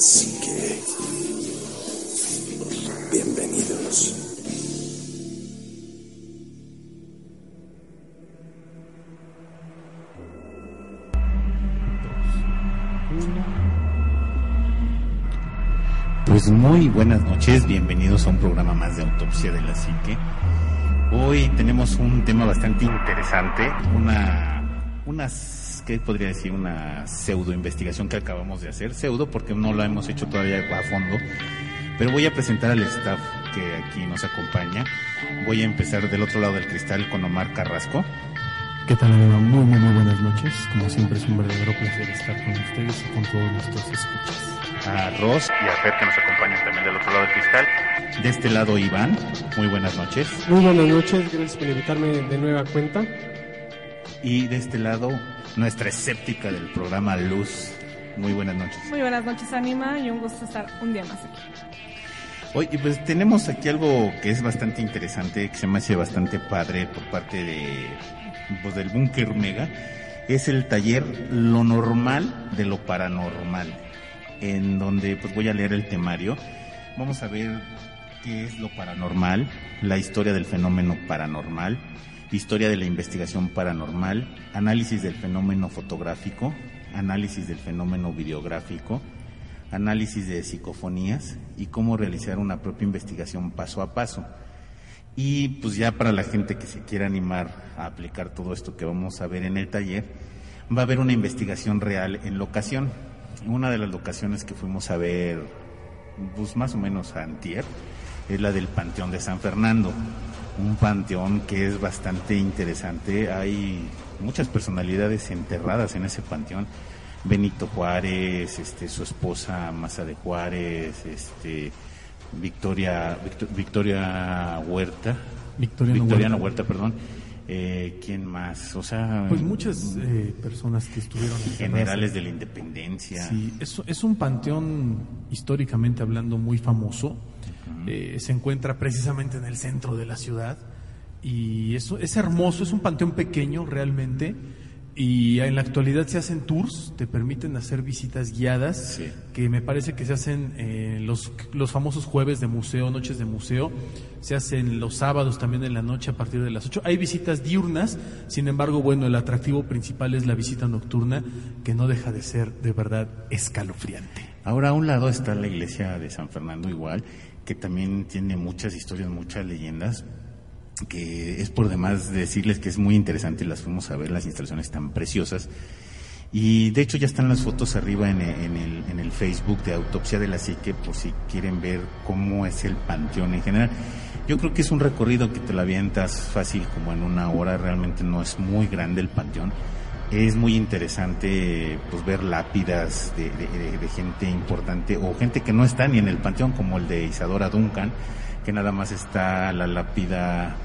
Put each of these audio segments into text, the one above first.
Así que... Bienvenidos. Pues muy buenas noches, bienvenidos a un programa más de Autopsia de la Psique. Hoy tenemos un tema bastante interesante, una, unas, ¿qué podría decir? Una pseudo investigación que acabamos de hacer, pseudo porque no la hemos hecho todavía a fondo, pero voy a presentar al staff que aquí nos acompaña. Voy a empezar del otro lado del cristal con Omar Carrasco. ¿Qué tal, Eva? Muy, muy, muy buenas noches. Como siempre es un verdadero placer estar con ustedes y con todos nuestros escuchas. A Ross y a Fer que nos acompañan también del otro lado del cristal. De este lado Iván, muy buenas noches. Muy buenas noches, gracias por invitarme de nueva cuenta. Y de este lado nuestra escéptica del programa Luz. Muy buenas noches. Muy buenas noches, Anima, y un gusto estar un día más aquí. Oye, pues tenemos aquí algo que es bastante interesante, que se me hace bastante padre por parte de pues, del Búnker Mega. Es el taller Lo Normal de lo Paranormal, en donde pues voy a leer el temario. Vamos a ver qué es lo paranormal, la historia del fenómeno paranormal, historia de la investigación paranormal, análisis del fenómeno fotográfico, análisis del fenómeno videográfico, análisis de psicofonías y cómo realizar una propia investigación paso a paso. Y pues ya para la gente que se quiera animar a aplicar todo esto que vamos a ver en el taller, va a haber una investigación real en locación. Una de las locaciones que fuimos a ver, pues más o menos a Antier, es la del Panteón de San Fernando. Un panteón que es bastante interesante. Hay muchas personalidades enterradas en ese panteón. Benito Juárez, este, su esposa Maza de Juárez, este, Victoria, Victor- Victoria Huerta, Victoriano Victoriano Huerta. Huerta, perdón. Eh, ¿Quién más? O sea, Pues muchas eh, personas que estuvieron generales de la Independencia. Sí, es, es un panteón históricamente hablando muy famoso. Eh, se encuentra precisamente en el centro de la ciudad y eso es hermoso, es un panteón pequeño realmente y en la actualidad se hacen tours, te permiten hacer visitas guiadas Sí. que me parece que se hacen eh, los, los famosos jueves de museo, noches de museo, se hacen los sábados también en la noche a partir de las 8. Hay visitas diurnas, sin embargo, bueno, el atractivo principal es la visita nocturna que no deja de ser de verdad escalofriante. Ahora a un lado está la iglesia de San Fernando igual, que también tiene muchas historias, muchas leyendas, que es por demás decirles que es muy interesante, las fuimos a ver, las instalaciones tan preciosas. Y de hecho ya están las fotos arriba en el, en el, Facebook de Autopsia de la Psique, por si quieren ver cómo es el panteón en general. Yo creo que es un recorrido que te lo avientas fácil como en una hora, realmente no es muy grande el panteón. Es muy interesante pues ver lápidas de, gente importante o gente que no está ni en el panteón como el de Isadora Duncan, que nada más está la lápida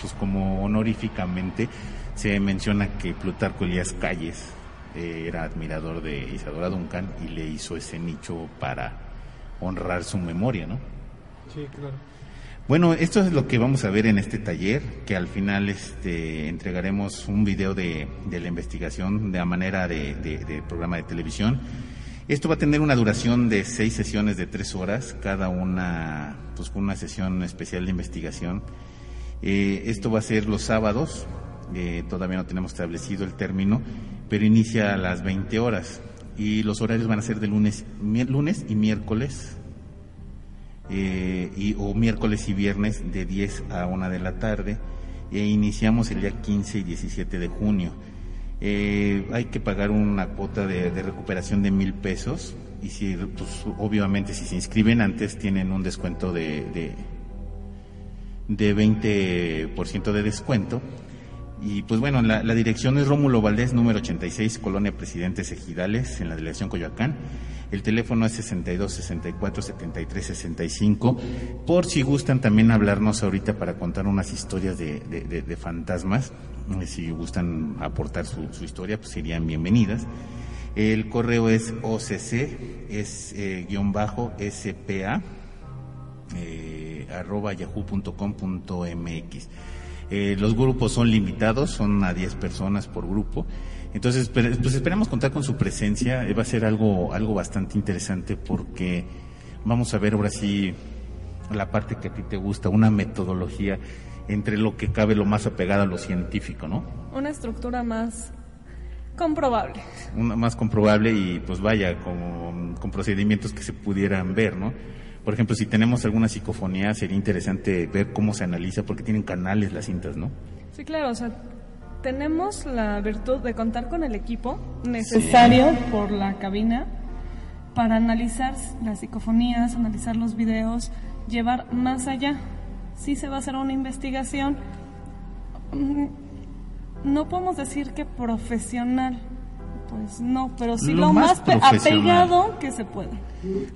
pues como honoríficamente se menciona que Plutarco Elías Calles eh, era admirador de Isadora Duncan y le hizo ese nicho para honrar su memoria, ¿no? Sí, claro. Bueno, esto es lo que vamos a ver en este taller, que al final este, entregaremos un video de, la investigación de la manera de, programa de televisión. Esto va a tener una duración de seis sesiones de tres horas, cada una pues una sesión especial de investigación. Eh, esto va a ser los sábados, eh, todavía no tenemos establecido el término, pero inicia a las 20 horas y los horarios van a ser de lunes, lunes y miércoles eh, y, o miércoles y viernes de 10 a 1 de la tarde e iniciamos el día 15 y 17 de junio. Eh, hay que pagar una cuota de, recuperación de mil pesos y si, pues, obviamente si se inscriben antes tienen un descuento de, de, de 20% de descuento. Y pues bueno, la, dirección es Rómulo Valdés, número 86, Colonia Presidentes Ejidales, en la delegación Coyoacán. El teléfono es 62 64 73 65. Por si gustan también hablarnos ahorita para contar unas historias de- de fantasmas, eh, si gustan aportar su, su historia, pues serían bienvenidas. El correo es OCC, es eh, guion bajo SPA, eh, arroba yahoo.com.mx. Eh, los grupos son limitados, son a 10 personas por grupo. Entonces, pues esperamos contar con su presencia. Eh, Va a ser algo, algo bastante interesante porque vamos a ver ahora sí la parte que a ti te gusta, una metodología entre lo que cabe lo más apegado a lo científico, ¿no? Una estructura más comprobable. Una más comprobable y pues vaya, con, con procedimientos que se pudieran ver, ¿no? Por ejemplo, si tenemos alguna psicofonía, sería interesante ver cómo se analiza, porque tienen canales las cintas, ¿no? Sí, claro, o sea, tenemos la virtud de contar con el equipo necesario por la cabina para analizar las psicofonías, analizar los videos, llevar más allá. Si se va a hacer una investigación, mm, no podemos decir que profesional, pues no, pero sí Lo lo, más más, apegado que se pueda.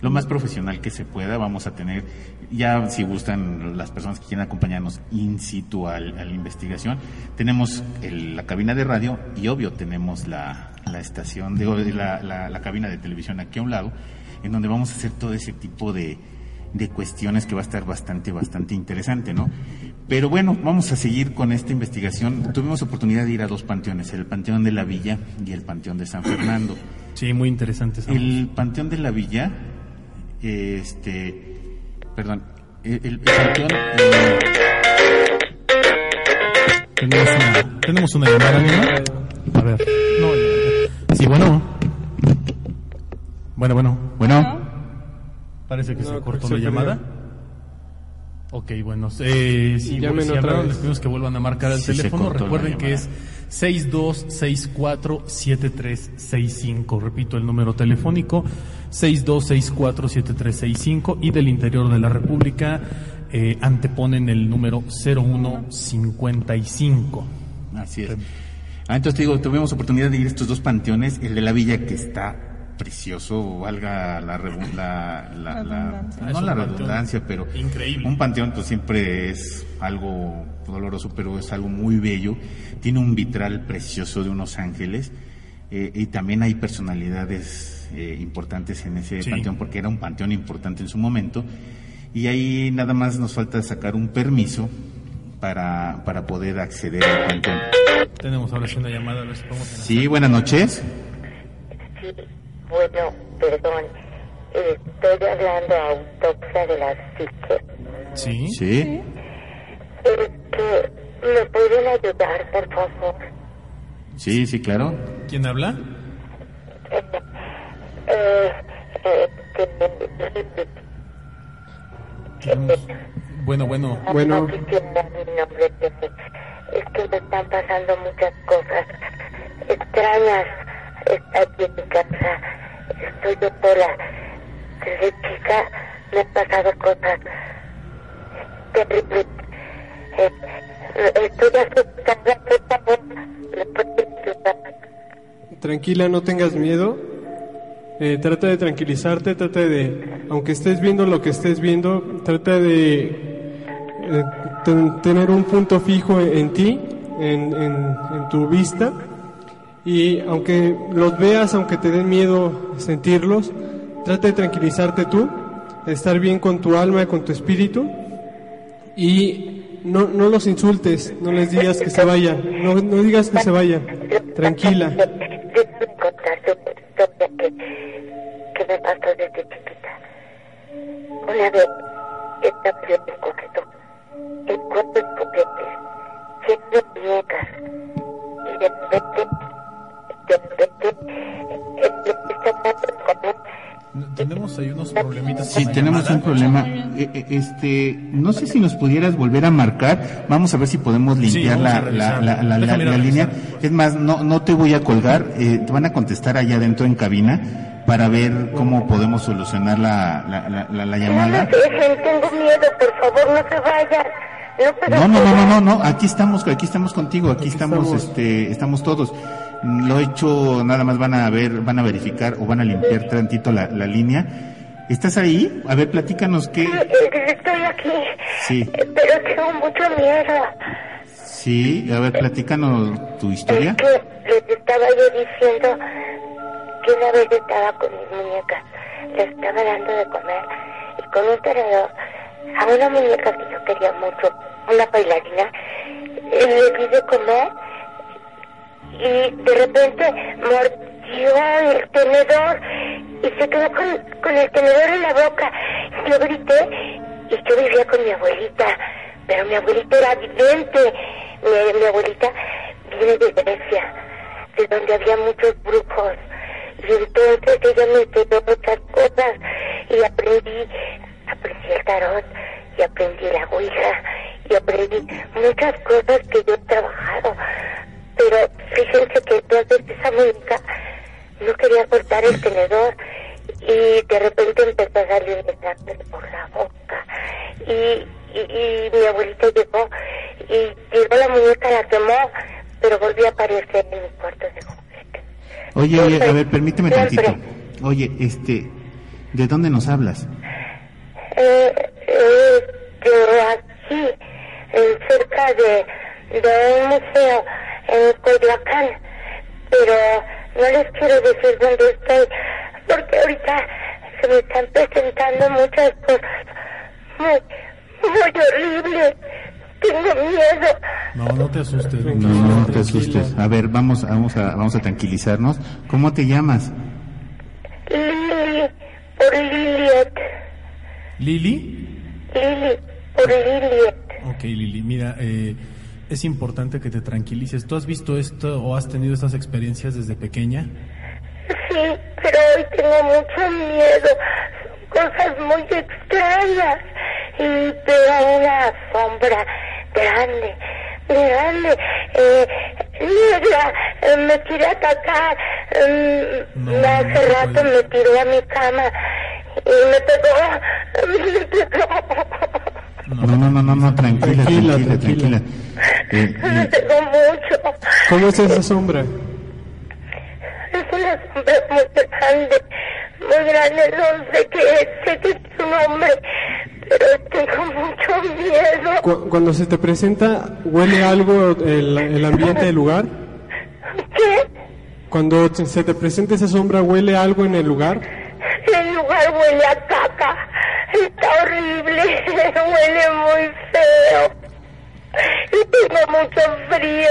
Lo más profesional que se pueda, vamos a tener, ya si gustan las personas que quieran acompañarnos in situ al- a la investigación, tenemos el- la cabina de radio y obvio tenemos la, la estación, digo, la, la- la cabina de televisión aquí a un lado, en donde vamos a hacer todo ese tipo de, de cuestiones que va a estar bastante, bastante interesante, ¿no? Pero bueno, vamos a seguir con esta investigación. Tuvimos oportunidad de ir a dos panteones, el Panteón de la Villa y el Panteón de San Fernando. Sí, muy interesante. El Panteón de la Villa, este, perdón, el, Panteón, eh, Tenemos una, tenemos una llamada, ¿no? A ver. No, ya- sí, bueno. Bueno, bueno. bueno, Parece que No, se cortó la llamada. Ok, bueno. Eh, si, Llamen si otra hablaron, vez. les pedimos que vuelvan a marcar el Sí, se teléfono. cortó la Recuerden que llamada. es 6264-7365. Repito el número telefónico, 6264-7365. Y del interior de la República eh, anteponen el número 0155. así es. Ah, entonces te digo, tuvimos oportunidad de ir a estos dos panteones, el de la Villa que está precioso, valga la, rebu- la, la- la- no la redundancia, pero increíble. un panteón pues siempre es algo doloroso, pero es algo muy bello. Tiene un vitral precioso de unos ángeles eh, y también hay personalidades eh, importantes en ese Sí. panteón porque era un panteón importante en su momento y ahí nada más nos falta sacar un permiso para, para poder acceder al panteón. Tenemos ahora sí una llamada, a ver si podemos. Sí, buenas noches. Bueno, perdón. Estoy hablando a autopsia de la psique. Sí. Sí. Este, ¿Me pueden ayudar, por favor? Sí, sí, claro. ¿Quién habla? Eh, Tenemos- Bueno, bueno. Bueno. No quisiera mi nombre, pero es que me están pasando muchas cosas extrañas aquí en mi casa. Sola. Desde chica han pasado cosas. Eh, estoy asustada, por favor, ¿me pueden ayudar? Tranquila, no tengas miedo. Eh, trata de tranquilizarte, trata de, aunque estés viendo lo que estés viendo, trata de eh, ten- tener un punto fijo en, ti, en- en tu vista. Y aunque los veas, aunque te den miedo sentirlos, trata de tranquilizarte tú, de estar bien con tu alma, con tu espíritu. Y no, no los insultes, no les digas que se vayan, no, no digas que se vayan. Tranquila. Una vez problemitas. Sí, tenemos llamada. un problema. Eh, eh, Este, no sé si nos pudieras volver a marcar. Vamos a ver si podemos limpiar la, la, la, la- línea. Es más, no, no te voy a colgar. eh, te van a contestar allá adentro en cabina para ver cómo podemos solucionar la, la, la, la- llamada. me dejen, tengo miedo, por favor, no se vayan. No, No, no, no, no, aquí estamos, aquí estamos contigo, aquí, Aquí estamos, estamos. este, estamos todos. Lo hecho, nada más van a ver, van a verificar o van a limpiar tantito la, la línea. ¿Estás ahí? A ver, platícanos qué. Eh, Estoy aquí, Sí, pero tengo mucho miedo. sí, a ver, platícanos tu historia. Es que les estaba yo diciendo que una vez estaba con mis muñecas, les estaba dando de comer y con un tenedor a una muñeca que yo quería mucho, una bailarina, eh, le di de comer y de repente mordió el tenedor y se quedó con, con el tenedor en la boca. Yo grité y yo vivía con mi abuelita, pero mi abuelita era vidente. Mi, mi abuelita viene de Grecia, de donde había muchos brujos. Y entonces ella me enseñó muchas cosas y aprendí, aprendí el tarot y aprendí la ouija y aprendí muchas cosas que yo he trabajado. Pero fíjense que entonces esa muñeca no quería cortar el tenedor y de repente empezó a salirme sangre por la boca. Y, y, y mi abuelita llegó y llegó la muñeca, la quemó, pero volvió a aparecer en mi cuarto de juguete. Oye, oye, a ver, permíteme siempre. tantito. Oye, este, ¿de dónde nos hablas? Eh, eh, de aquí, eh, cerca de, de un museo en Coyoacán, pero no les quiero decir dónde estoy, porque ahorita se me están presentando muchas cosas muy, muy horribles. Tengo miedo. No, no te asustes. No, no te asustes. A ver, vamos, vamos a, vamos a tranquilizarnos. ¿Cómo te llamas? Lili, por Liliet. Lili. Lili, por Liliet. Ok, Lili, mira, eh, es importante que te tranquilices. ¿Tú has visto esto o has tenido estas experiencias desde pequeña? Sí, pero hoy tengo mucho miedo. Son cosas muy extrañas. Y veo una sombra grande, grande, eh, negra. eh, me quiere atacar. No, hace no rato puede. me tiró a mi cama y me pegó. Me pegó. No, no, no, no, no, tranquila, Tranquila, tranquila, tranquila. tranquila. Eh, eh, pegó mucho. ¿Cómo es esa sombra? Es una sombra muy grande, muy grande, no sé qué es, sé que es su nombre, pero tengo mucho miedo. Cu- cuando se te presenta, ¿huele algo el, el ambiente del lugar? ¿Qué? Cuando se te presenta esa sombra, ¿huele algo en el lugar? El lugar huele a caca, está horrible, huele muy feo. Y tengo mucho frío,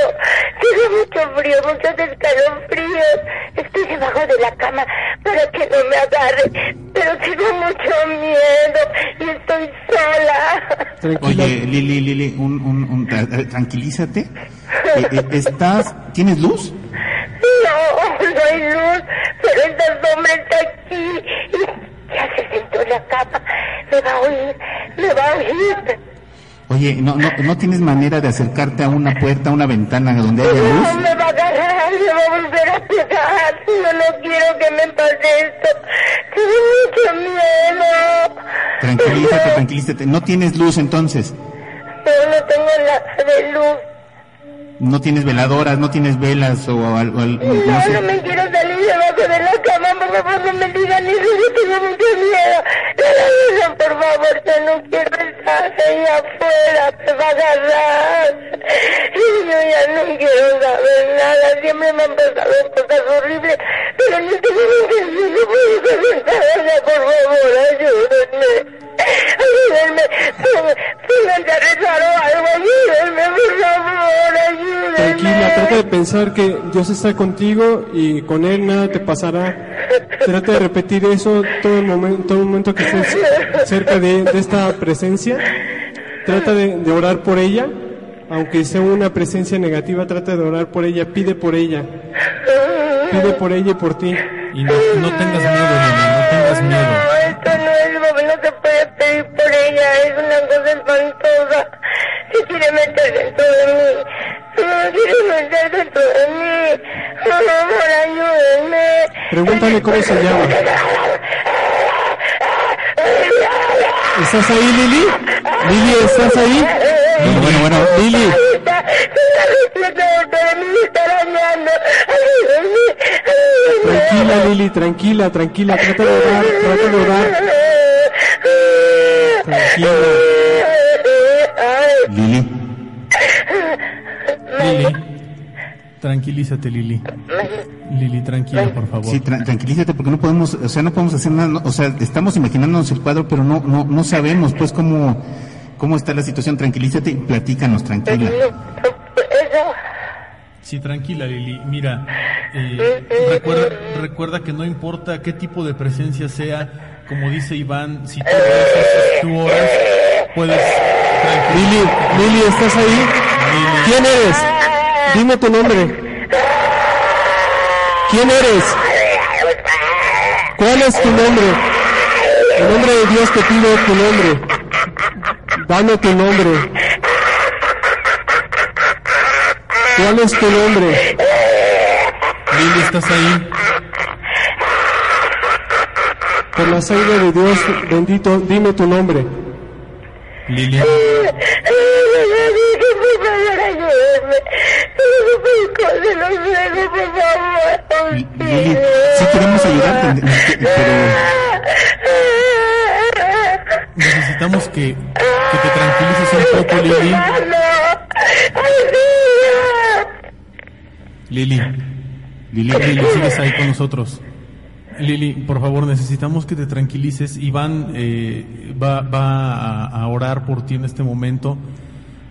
tengo mucho frío, muchos escalofríos. Estoy debajo de la cama para que no me agarre, pero tengo mucho miedo y estoy sola. Tranquila. oye, Lili, Lili, un, un, un- tra- tranquilízate. Eh, eh, ¿Estás, tienes luz? No, no hay luz, pero esta sombra está aquí. Y ya se sentó en la cama. Me va a oír, me va a oír. Oye, ¿no, no, ¿no tienes manera de acercarte a una puerta, a una ventana donde haya No luz? me va a agarrar, me va a volver a pegar. No, no quiero que me pase esto. Tengo mucho miedo. Tranquilízate, tranquilízate. ¿No tienes luz entonces? No, no tengo nada de luz. ¿No tienes veladoras, no tienes velas o algo? algo- no No, sé? no me quiero salir debajo de la cama, por favor, no me digan eso, yo tengo mucho miedo. No lo digan, por favor, yo no quiero estar ahí afuera, me va a agarrar. Y yo ya no quiero saber nada, siempre me han pasado cosas horribles, pero en este momento yo no puedo saber nada, por favor, ayúdenme. Pensar que Dios está contigo y con Él nada te pasará. Trata de repetir eso todo el momento, todo el momento que estés cerca de, de esta presencia. Trata de, de orar por ella, aunque sea una presencia negativa, trata de orar por ella, pide por ella. Pide por ella y por ti. Y no, no tengas miedo, no tengas miedo. No, esto no es, no se puede pedir por ella, es una cosa espantosa. Se quiere meter dentro de mí, quiere meter dentro de mí. Por favor, ayúdenme. Pregúntale cómo se llama. ¿Estás ahí, Lili? Lili, ¿estás ahí? Bueno, bueno, bueno. Lili, tranquila, Lili, tranquila, tranquila, trata de orar, trata de orar. Tranquila. Lili, Lili, tranquilízate, Lili. Lili, tranquila, por favor. sí, tra- tranquilízate porque no podemos, o sea, no podemos hacer nada, no- o sea, estamos imaginándonos el cuadro, pero no, no, no sabemos, pues, cómo, cómo está la situación. Tranquilízate y platícanos, tranquila. Sí, tranquila, Lili. Mira, eh, recuerda, recuerda que no importa qué tipo de presencia sea, como dice Iván, si tú rezas, tú oras, puedes... Lili, Lili, ¿estás ahí? ¿Quién eres? Dime tu nombre. ¿Quién eres? ¿Cuál es tu nombre? En nombre de Dios te pido tu nombre. Dame tu nombre. ¿Cuál es tu nombre? Lili, ¿estás ahí? Por la sangre de Dios bendito, dime tu nombre. Lili. Lili, sí queremos ayudarte, pero Necesitamos que, que te tranquilices un poco, Lili. Lili. Lili, Lili, sigues ahí con nosotros. Lili, por favor, necesitamos que te tranquilices. Iván eh, va, va a, a orar por ti en este momento.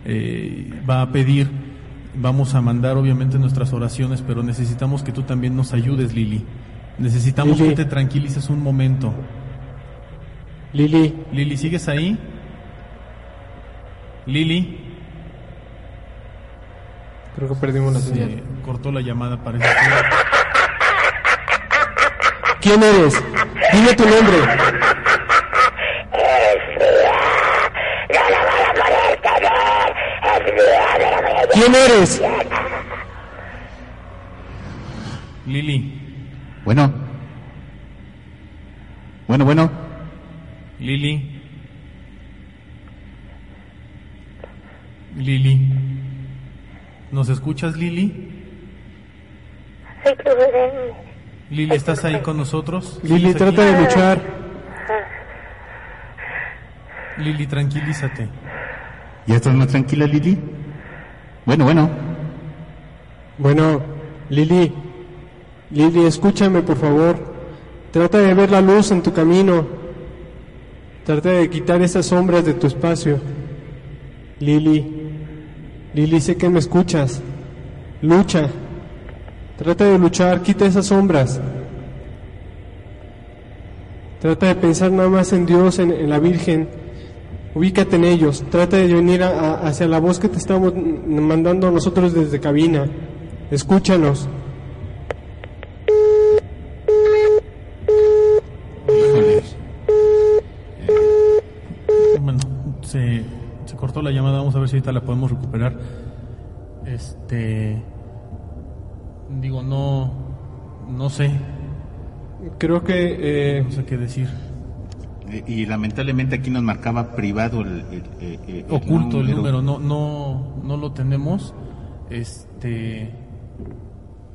Eh, va a pedir. Vamos a mandar, obviamente, nuestras oraciones, pero necesitamos que tú también nos ayudes, Lili. Necesitamos Lili. que te tranquilices un momento. Lili, Lili, ¿sigues ahí? Lili. creo que perdimos la Se señal. cortó la llamada, parece. ¿Quién eres? Dime tu nombre. ¿Quién eres? Lili, bueno. Bueno, bueno. Lili. Lili. ¿Nos escuchas, Lili? Lili, ¿estás ahí con nosotros? Lili, ¿Sigues trata aquí? de luchar. Lili, tranquilízate. ¿Ya estás más tranquila, Lili? Bueno, bueno. Bueno, Lili, Lili, escúchame por favor. Trata de ver la luz en tu camino. Trata de quitar esas sombras de tu espacio. Lili, Lili, sé que me escuchas. Lucha. Trata de luchar, quita esas sombras. Trata de pensar nada más en Dios, en, en la Virgen. Ubícate en ellos. Trata de venir a- a- hacia la voz que te estamos mandando nosotros desde cabina. Escúchanos. Híjole. Bueno, se, se cortó la llamada, vamos a ver si ahorita la podemos recuperar. Este. Digo, no. No sé, Creo que eh, no sé qué decir. Y lamentablemente aquí nos marcaba privado el, el- el- el Oculto el número, no, no, no lo tenemos. Este.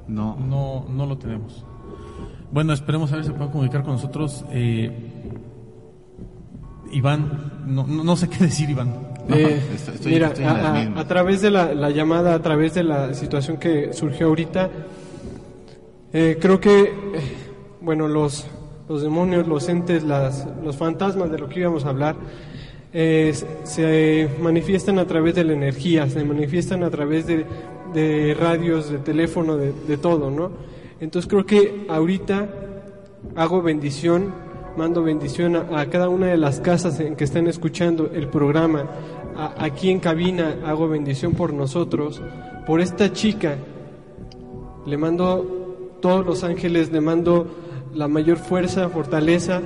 No. No, no lo tenemos. Bueno, esperemos a ver si se puede comunicar con nosotros. Eh, Iván, no, no, sé qué decir, Iván. Eh, estoy- estoy- mira, estoy a través de la, la llamada, a través de la situación que surgió ahorita, eh, creo que, eh, bueno, los, los demonios, los entes, las, los fantasmas de lo que íbamos a hablar, eh, se manifiestan a través de la energía, se manifiestan a través de, de radios, de teléfono, de, de todo, ¿no? Entonces creo que ahorita hago bendición, mando bendición a, a cada una de las casas en que están escuchando el programa. A- aquí en cabina hago bendición por nosotros, por esta chica. Le mando todos los ángeles, le mando la mayor fuerza, fortaleza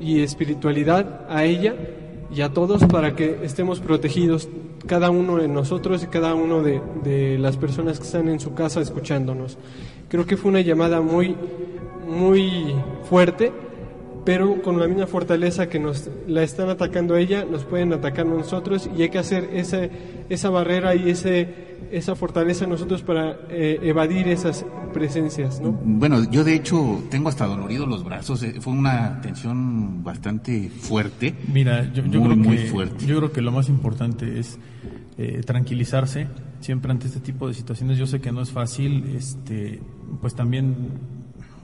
y espiritualidad a ella y a todos para que estemos protegidos, cada uno de nosotros y cada uno de, de las personas que están en su casa escuchándonos. Creo que fue una llamada muy, muy fuerte, pero con la misma fortaleza que nos la están atacando a ella, nos pueden atacar a nosotros y hay que hacer esa, esa barrera y ese, esa fortaleza nosotros para eh, evadir esas presencias, ¿no? Bueno, yo de hecho tengo hasta doloridos los brazos. eh, Fue una tensión bastante fuerte. Mira, yo, yo Muy, creo muy que, fuerte. yo creo que lo más importante es eh, tranquilizarse siempre ante este tipo de situaciones. Yo sé que no es fácil, este, pues también,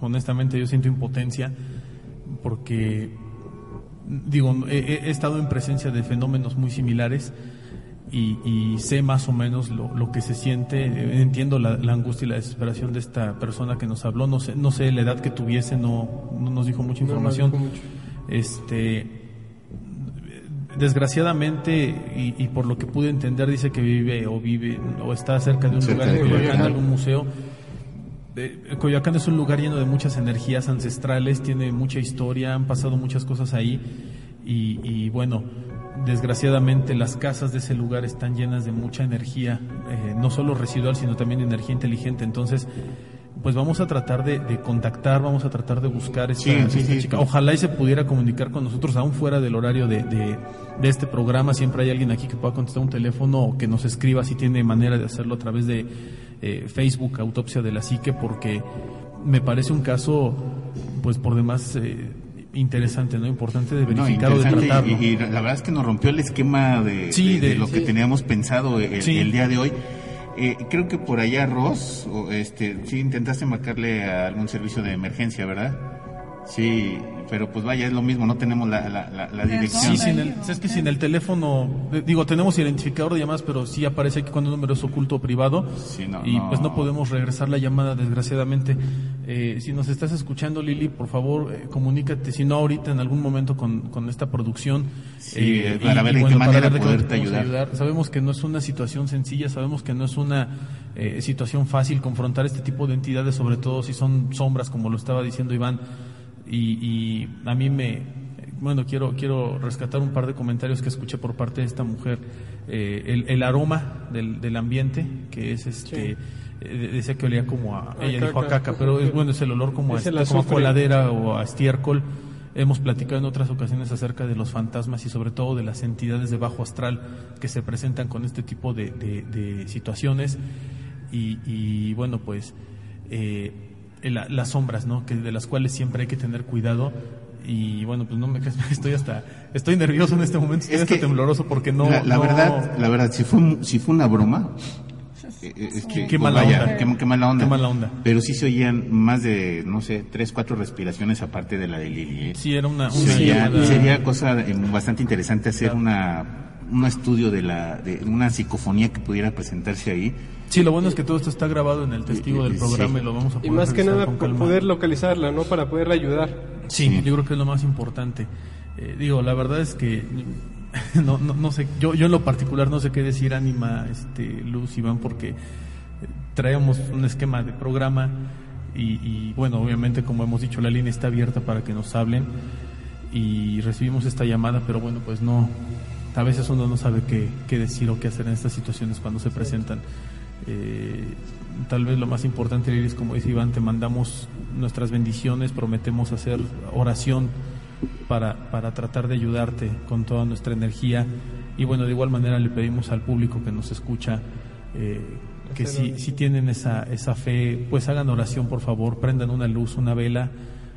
honestamente, yo siento impotencia porque, digo, he, estado en presencia de fenómenos muy similares y, y sé más o menos lo, lo que se siente, entiendo la, la angustia y la desesperación de esta persona que nos habló, no sé, no sé la edad que tuviese, no, no nos dijo mucha No, no información. dijo mucho. Este, desgraciadamente y, y por lo que pude entender dice que vive o vive o está cerca de un Cerca lugar de Coyoacán. algún museo. Eh, Coyoacán es un lugar lleno de muchas energías ancestrales, tiene mucha historia, han pasado muchas cosas ahí y, y bueno, desgraciadamente las casas de ese lugar están llenas de mucha energía, eh, no solo residual, sino también energía inteligente. Entonces, pues vamos a tratar de, de contactar, vamos a tratar de buscar esta, Sí, sí, esta sí. chica. Ojalá y se pudiera comunicar con nosotros, aún fuera del horario de, de, de este programa. Siempre hay alguien aquí que pueda contestar un teléfono o que nos escriba si tiene manera de hacerlo a través de eh, Facebook, Autopsia de la Psique, porque me parece un caso, pues por demás eh, interesante, ¿no? Importante de No, verificar o de interesante, tratarlo. y, y la verdad es que nos rompió el esquema de, Sí, de- de de- lo que teníamos pensado el, Sí. el día de hoy. Eh, creo que por allá, Ross, o, este, sí intentaste marcarle a algún servicio de emergencia, ¿verdad? Sí, pero pues vaya, es lo mismo, no tenemos la, la, la, la ¿De dirección. Sí, sin el, es que sin el teléfono, eh, digo, tenemos identificador de llamadas, pero sí aparece aquí cuando un número es oculto o privado. Sí, no, y no. pues no podemos regresar la llamada, desgraciadamente. Eh, si nos estás escuchando, Lili, por favor, eh, comunícate, si no ahorita, en algún momento con, con esta producción. Sí, para ver en qué manera de poderte podemos ayudar. Sabemos que no es una situación sencilla, sabemos que no es una eh, situación fácil confrontar este tipo de entidades, sobre todo si son sombras, como lo estaba diciendo Iván. Y, y a mí me, bueno, quiero, quiero rescatar un par de comentarios que escuché por parte de esta mujer. Eh, el, el aroma del, del ambiente, que es este, eh, decía que olía como a, A ella dijo a caca. caca, pero es bueno, es el olor como, a, Es este, como a coladera o a estiércol. Hemos platicado en otras ocasiones acerca de los fantasmas y sobre todo de las entidades de bajo astral que se presentan con este tipo de, de- de situaciones. Y, y, bueno, pues eh, la- las sombras, ¿no? Que de las cuales siempre hay que tener cuidado. Y bueno, pues no me estoy hasta, estoy nervioso en este momento, estoy Es hasta que tembloroso porque no. la, la no- verdad, la verdad, si fue, si fue una broma, es que, Qué pues, mala vaya, onda. Qué, qué mala onda. Qué mala onda. Pero sí se oían más de, no sé, tres, cuatro respiraciones aparte de la de Lili. ¿eh? Sí, era una. una sería, cosa bastante interesante hacer una un estudio de la de una psicofonía que pudiera presentarse ahí Sí, lo bueno es que todo esto está grabado en el testigo del Sí. programa y lo vamos a poder Y más que nada con poder localizarla, ¿no? Para poderla ayudar. Sí, Sí. yo creo que es lo más importante. Eh, digo, la verdad es que no, no, no sé, yo, yo en lo particular no sé qué decir, Ánima, este, Luz, Iván, porque eh, traíamos un esquema de programa y, y, bueno, obviamente como hemos dicho, la línea está abierta para que nos hablen y recibimos esta llamada, pero bueno, pues no, a veces uno no sabe qué, qué decir o qué hacer en estas situaciones cuando se presentan. Eh, tal vez lo más importante, Iris, como dice Iván, te mandamos nuestras bendiciones, prometemos hacer oración para, para tratar de ayudarte con toda nuestra energía. Y bueno, de igual manera le pedimos al público que nos escucha eh, que si, si tienen esa, esa fe, pues hagan oración, por favor, prendan una luz, una vela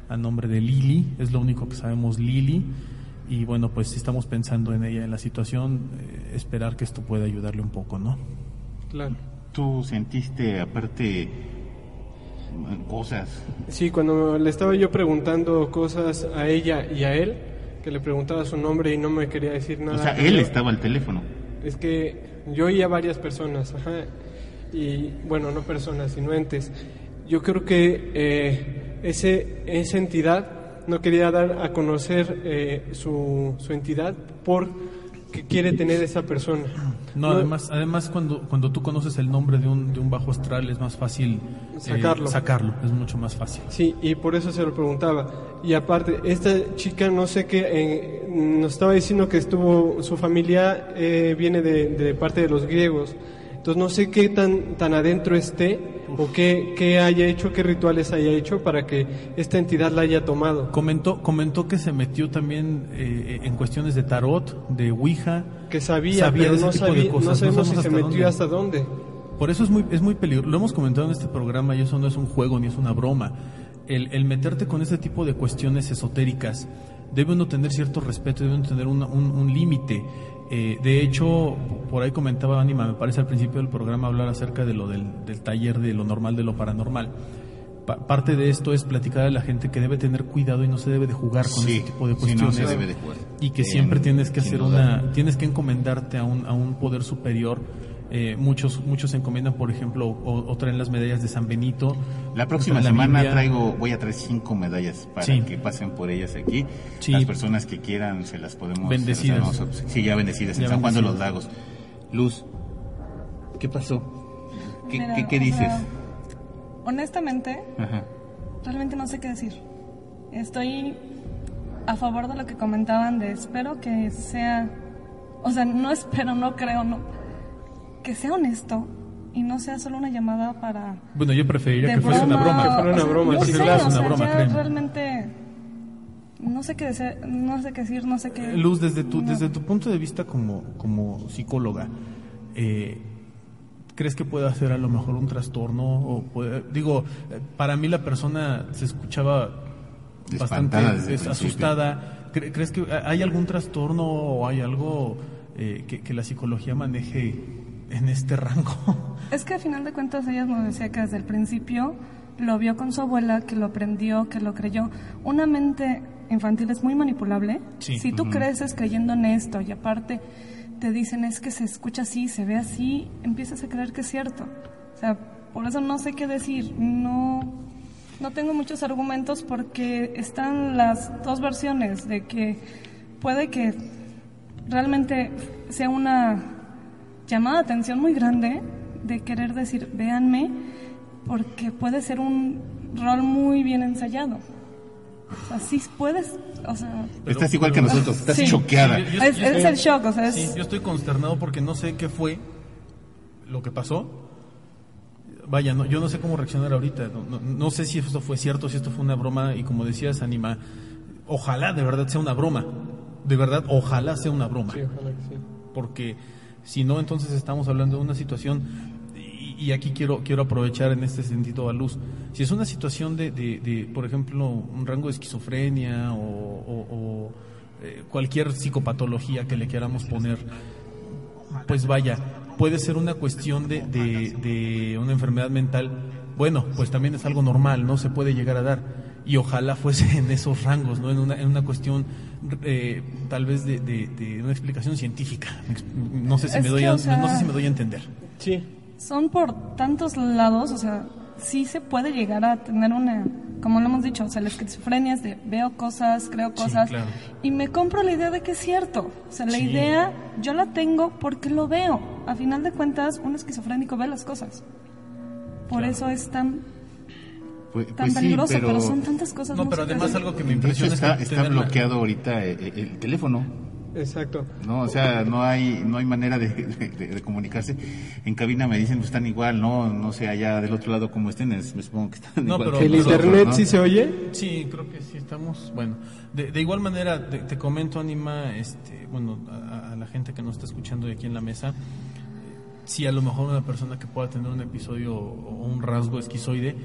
a nombre de Lili, es lo único que sabemos, Lili. Y bueno, pues si estamos pensando en ella, en la situación, eh, esperar que esto pueda ayudarle un poco, ¿no? Claro. tú sentiste aparte cosas Sí, cuando le estaba yo preguntando cosas a ella y a él, que le preguntaba su nombre y no me quería decir nada. o sea él yo- estaba al teléfono Es que yo oía varias personas, ajá, y bueno, no personas, sino entes. Yo creo que eh, ese, esa entidad no quería dar a conocer eh, su, su entidad porque quiere tener esa persona. No, además, además cuando, cuando tú conoces el nombre de un, de un bajo astral es más fácil eh, Sacarlo. sacarlo, es mucho más fácil. Sí, y por eso se lo preguntaba. Y aparte, esta chica, no sé qué, eh, nos estaba diciendo que estuvo, su familia eh, viene de, de parte de los griegos. Entonces no sé qué tan, tan adentro esté o qué, qué haya hecho, qué rituales haya hecho para que esta entidad la haya tomado. Comentó, comentó que se metió también eh, en cuestiones de tarot, de Ouija. Que sabía, Sabía pero no, sabía, no no sabemos si se metió dónde. hasta dónde. Por eso es muy, es muy peligroso. Lo hemos comentado en este programa y eso no es un juego ni es una broma. El, el meterte con este tipo de cuestiones esotéricas debe uno tener cierto respeto, debe uno tener un, un límite. Eh, de hecho, por ahí comentaba Anima, me parece al principio del programa hablar acerca de lo del, del taller de lo normal de lo paranormal. pa- parte de esto es platicar a la gente que debe tener cuidado y no se debe de jugar con Sí, ese tipo de sí, no cuestiones. se debe de jugar. Y que Eh, siempre tienes que hacer duda. una, tienes que encomendarte a un, a un poder superior. Eh, muchos, muchos se encomiendan, por ejemplo, o, o traen las medallas de San Benito. La próxima la semana Biblia. traigo, voy a traer cinco medallas para Sí. que pasen por ellas aquí. Sí. Las personas que quieran se las podemos Bendecidas. se las damos- Sí, ya bendecidas Ya en San Juan de los. Lagos. Luz, ¿qué pasó? ¿Qué, Mira, qué- dices? sea, honestamente, Ajá. realmente no sé qué decir. Estoy a favor de lo que comentaban de espero que sea, o sea, no espero, no creo, no, que sea honesto y no sea solo una llamada para Bueno, yo preferiría que fuese una broma. Que fuera una o sea, broma, no sí, sé, claro. o Una sea, broma, ya realmente no sé qué decir, no sé qué decir, no sé qué. Luz, desde tu, no. desde tu punto de vista como, como psicóloga, eh, ¿crees que puede hacer a lo mejor un trastorno? O puede- digo, para mí la persona se escuchaba bastante es- asustada. ¿Cre- ¿Crees que hay algún trastorno o hay algo eh, que, que la psicología maneje en este rango? Es que a final de cuentas ella nos decía que desde el principio lo vio con su abuela, que lo aprendió, que lo creyó. Una mente infantil es muy manipulable. Sí. Si tú creces creyendo en esto y aparte te dicen es que se escucha así, se ve así, empiezas a creer que es cierto. O sea, por eso no sé qué decir. No, no tengo muchos argumentos porque están las dos versiones de que puede que realmente sea una llamada de atención muy grande de querer decir, véanme, porque puede ser un rol muy bien ensayado. O sea, sí puedes, o sea, estás igual que nosotros, estás Sí. choqueada. Yo- yo- es, yo es estoy- el shock, o sea, es... Sí, yo estoy consternado porque no sé qué fue lo que pasó. Vaya, no, yo no sé cómo reaccionar ahorita. No, no- no sé si esto fue cierto, si esto fue una broma. Y como decías, Anima, ojalá de verdad sea una broma. De verdad, ojalá sea una broma. Sí, ojalá que sí. Porque si no, entonces estamos hablando de una situación. Y, aquí quiero, quiero aprovechar en este sentido a luz. Si es una situación de, de, por ejemplo, un rango de esquizofrenia o, eh, cualquier psicopatología que le queramos poner, pues vaya, puede ser una cuestión de, de una enfermedad mental, bueno, pues también es algo normal, ¿no? Se puede llegar a dar. Y ojalá fuese en esos rangos, ¿no? En una, en una cuestión eh, tal vez de, de- de una explicación científica. No sé si me doy que, a, o sea- no sé si me doy a entender. Sí, son por tantos lados, o sea, sí se puede llegar a tener una, como lo hemos dicho, o sea, la esquizofrenia es de veo cosas, creo Sí, cosas, claro. y me compro la idea de que es cierto. O sea, la Sí. idea yo la tengo porque lo veo. A final de cuentas, un esquizofrénico ve las cosas. Por Claro. eso es tan, Pues, tan pues sí, peligroso, pero... pero, son tantas cosas. No, pero además algo que me de hecho impresiona está, es que está la- bloqueado ahorita eh, eh, el, teléfono. exacto. No, o sea, no hay no hay manera de, de- de comunicarse. En cabina me dicen, pues están igual, no no sé allá del otro lado cómo estén, es- me supongo que están No, igual. pero- que ¿El internet ¿no? sí se oye? Sí, creo que sí estamos. Bueno, de, de igual manera, te, te comento, Anima, este, bueno, a, a la gente que nos está escuchando de aquí en la mesa, sí, a lo mejor una persona que pueda tener un episodio o un rasgo esquizoide,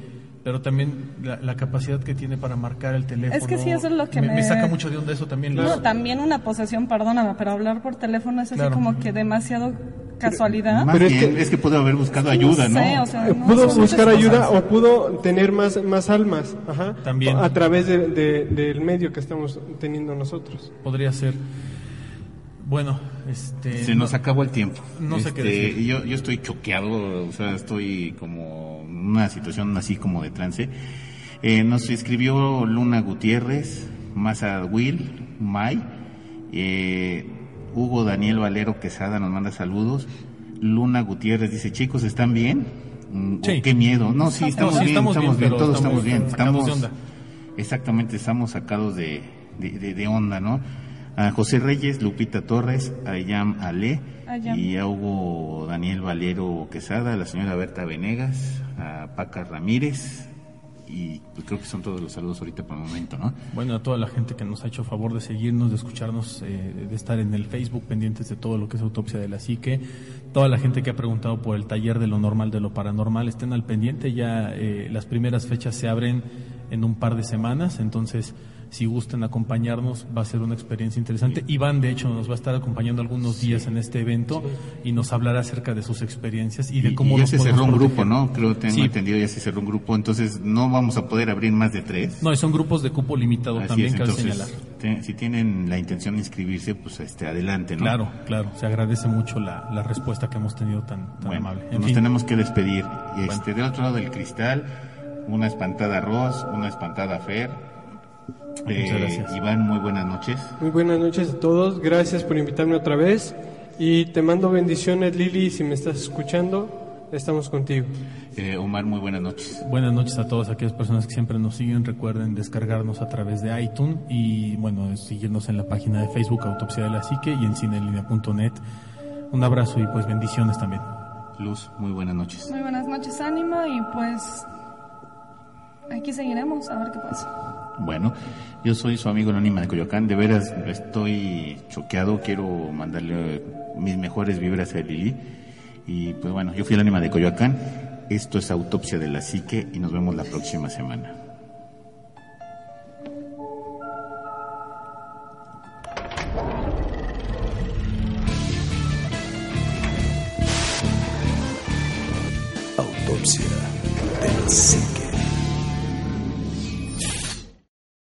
pero también la, la capacidad que tiene para marcar el teléfono. Es que sí, eso es lo que me, me- saca mucho de onda eso también. No, también una posesión, perdóname, pero hablar por teléfono es así Claro. como que demasiado casualidad. Más Pero es que- es que pudo haber buscado ayuda, ¿no? sé, o sea, no, pudo buscar ayuda cosas. o pudo tener más, más almas ajá, También. a través de- de- del medio que estamos teniendo nosotros. Podría ser. Bueno, este. Se nos acabó el tiempo. No sé qué Este, decir. Yo, yo estoy choqueado, o sea, estoy como en una situación así como de trance. Eh, nos escribió Luna Gutiérrez, Masa Will, May, eh, Hugo Daniel Valero Quesada nos manda saludos. Luna Gutiérrez dice, chicos, ¿están bien? Mm, Sí. qué miedo. No, sí, No, estamos sí, bien, estamos estamos, bien, bien, todos estamos bien. Estamos, exactamente, estamos sacados de, de, de- de onda, ¿no? A José Reyes, Lupita Torres, a Ayam Ale Ayam. y a Hugo Daniel Valero Quesada, a la señora Berta Venegas, a Paca Ramírez y pues creo que son todos los saludos ahorita por el momento, ¿no? Bueno, a toda la gente que nos ha hecho favor de seguirnos, de escucharnos, eh, de estar en el Facebook pendientes de todo lo que es autopsia de la psique, toda la gente que ha preguntado por el taller de lo normal, de lo paranormal, estén al pendiente, ya eh, las primeras fechas se abren en un par de semanas, entonces si gustan acompañarnos va a ser una experiencia interesante. Iván, de hecho, nos va a estar acompañando algunos días en este evento y nos hablará acerca de sus experiencias y de cómo y ya se cerró un proteger. grupo, ¿no? Creo tengo Sí. entendido, ya se cerró un grupo, entonces no vamos a poder abrir más de tres. No, y son grupos de cupo limitado Así también, es, cabe entonces, señalar. te- si tienen la intención de inscribirse, pues este, adelante, ¿no? Claro, claro, se agradece mucho la, la respuesta que hemos tenido tan, tan Bueno, amable. En nos fin, tenemos que despedir. Y este, del otro lado del cristal, una espantada Ros, una espantada Fer. Eh, gracias. Iván, muy buenas noches. Muy buenas noches a todos, gracias por invitarme otra vez y te mando bendiciones Lili, si me estás escuchando, estamos contigo. Eh, Omar, muy buenas noches. Buenas noches a todas aquellas personas que siempre nos siguen. Recuerden descargarnos a través de iTunes y bueno, seguirnos en la página de Facebook Autopsia de la Psique y en cinelinea.net. Un abrazo y pues bendiciones también. Luz, muy buenas noches. Muy buenas noches, Ánima, y pues aquí seguiremos a ver qué pasa. Bueno, yo soy su amigo Anónima de Coyoacán. De veras estoy choqueado. Quiero mandarle mis mejores vibras a Lili. Y pues bueno, yo fui el Anónima de Coyoacán. Esto es Autopsia de la Psique y nos vemos la próxima semana. Autopsia de la psique.